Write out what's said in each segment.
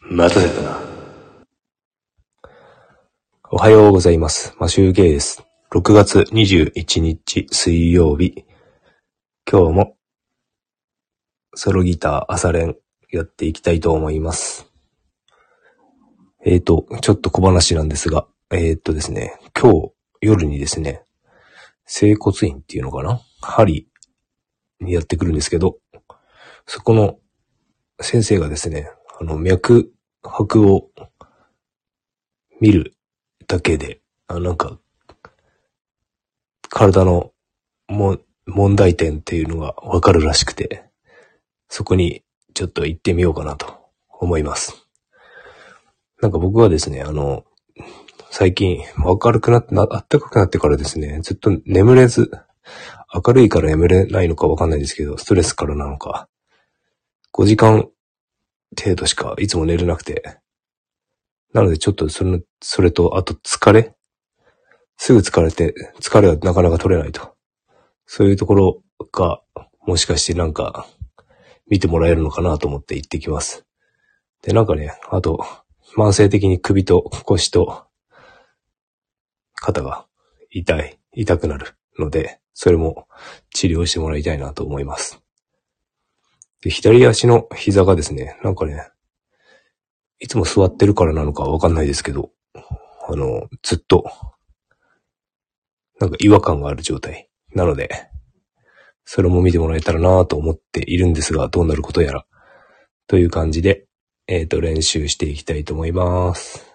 待たせたな。おはようございます。マシューゲイです。6月21日水曜日。今日もソロギター朝練やっていきたいと思います。えーと、ちょっと小話なんですが、えーとですね、今日夜にですね、整骨院っていうのかな？針にやってくるんですけど、そこの先生がですね、あの、脈拍を見るだけで、あなんか、体のも問題点っていうのがわかるらしくて、そこにちょっと行ってみようかなと思います。なんか僕はですね、あの、最近明るくなって、な暖かくなってからですね、ずっと眠れず、明るいから眠れないのかわかんないですけど、ストレスからなのか、5時間程度しかいつも寝れなくて、なのでちょっとその、それと、あと疲れ？すぐ疲れて、疲れがなかなか取れないと。そういうところが、もしかしてなんか、見てもらえるのかなと思って行ってきます。で、なんかね、あと、慢性的に首と腰と肩が痛い、痛くなるので、それも治療してもらいたいなと思います。で、左足の膝がですね、なんかね、いつも座ってるからなのかわかんないですけど、あの、ずっと、なんか違和感がある状態。なので、それも見てもらえたらなと思っているんですが、どうなることやら。という感じで、えっ、と、練習していきたいと思います。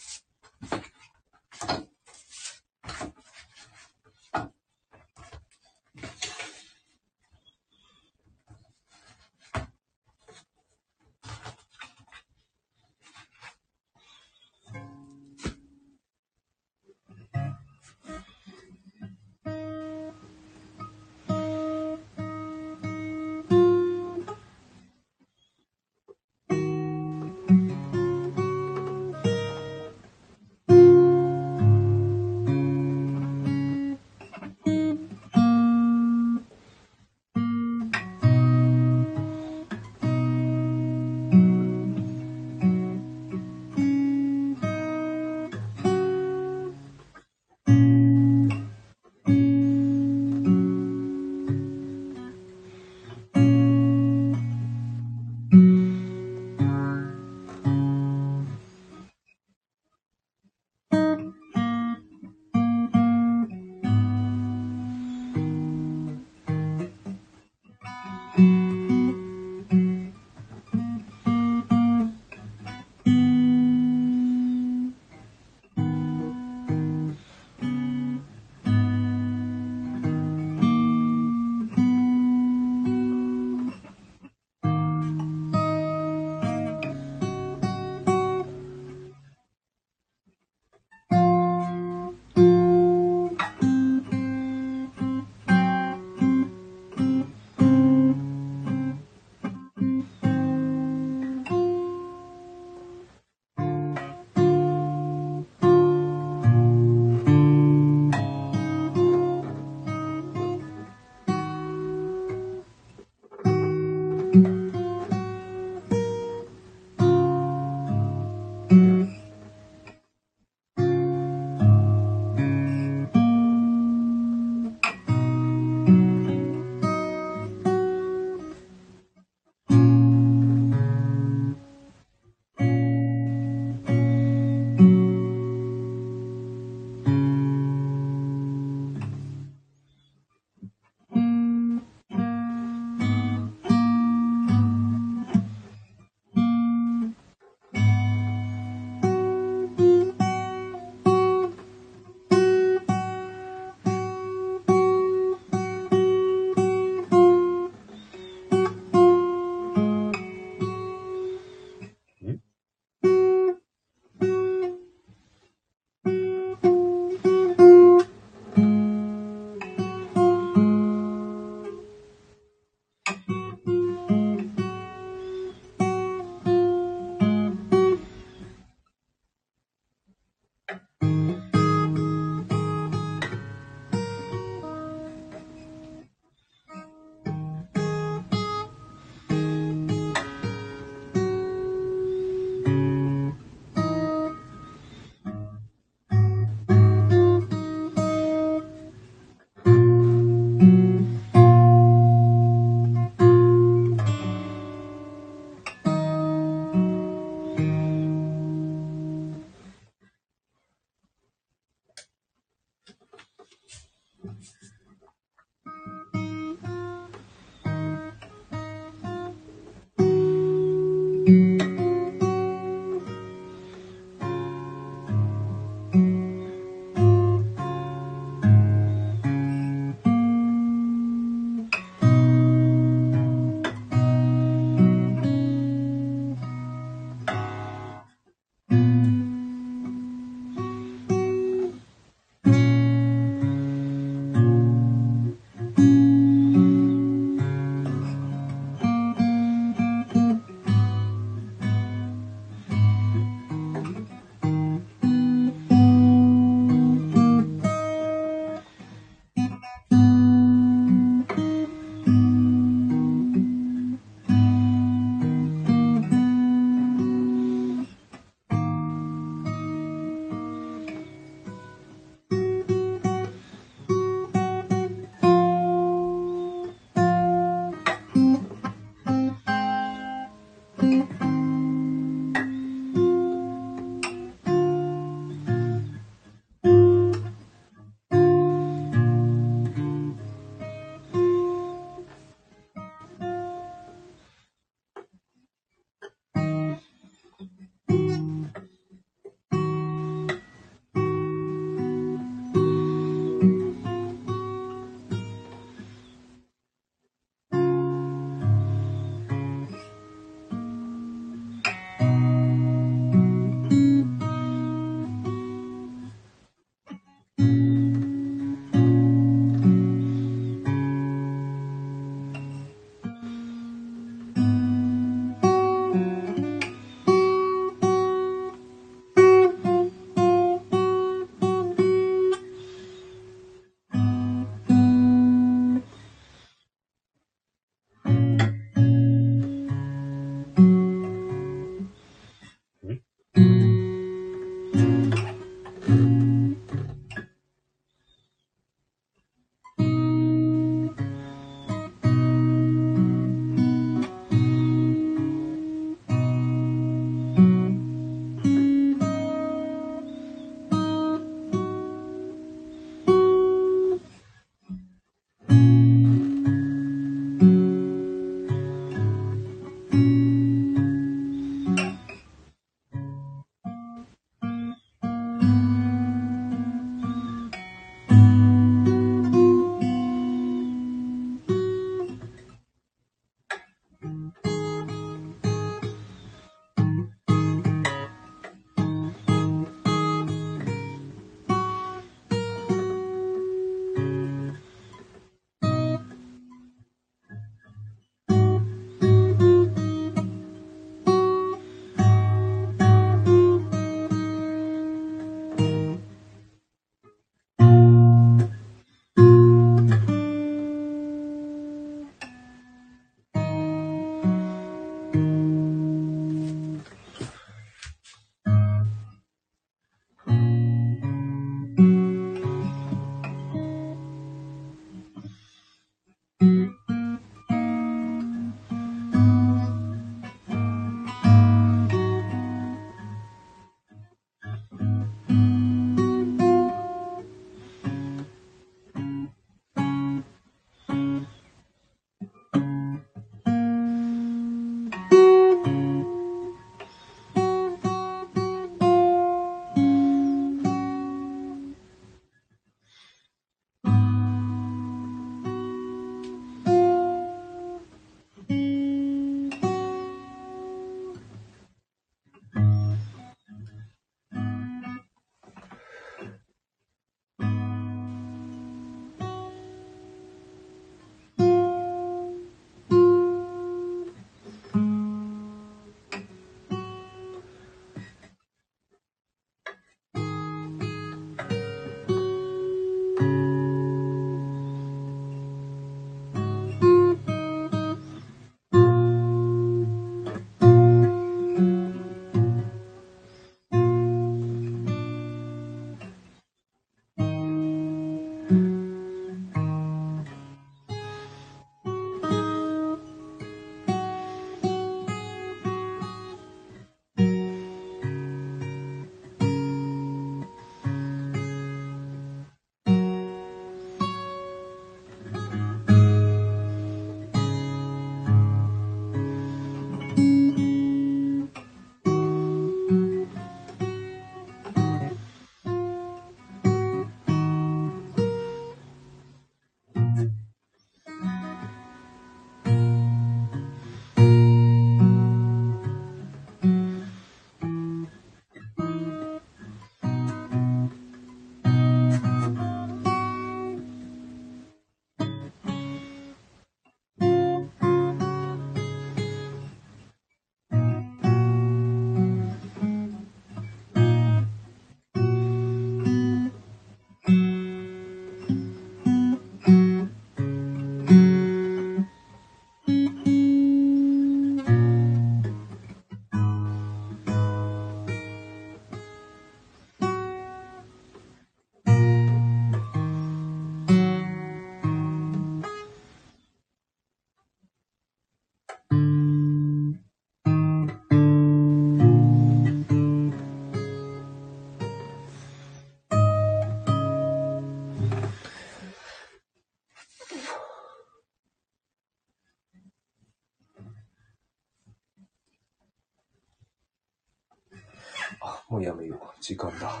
時間だ。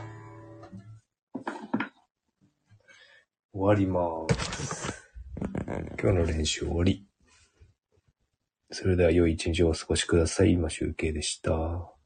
終わりまーす。今日の練習終わり。それでは良い一日をお過ごしください。今集計でした。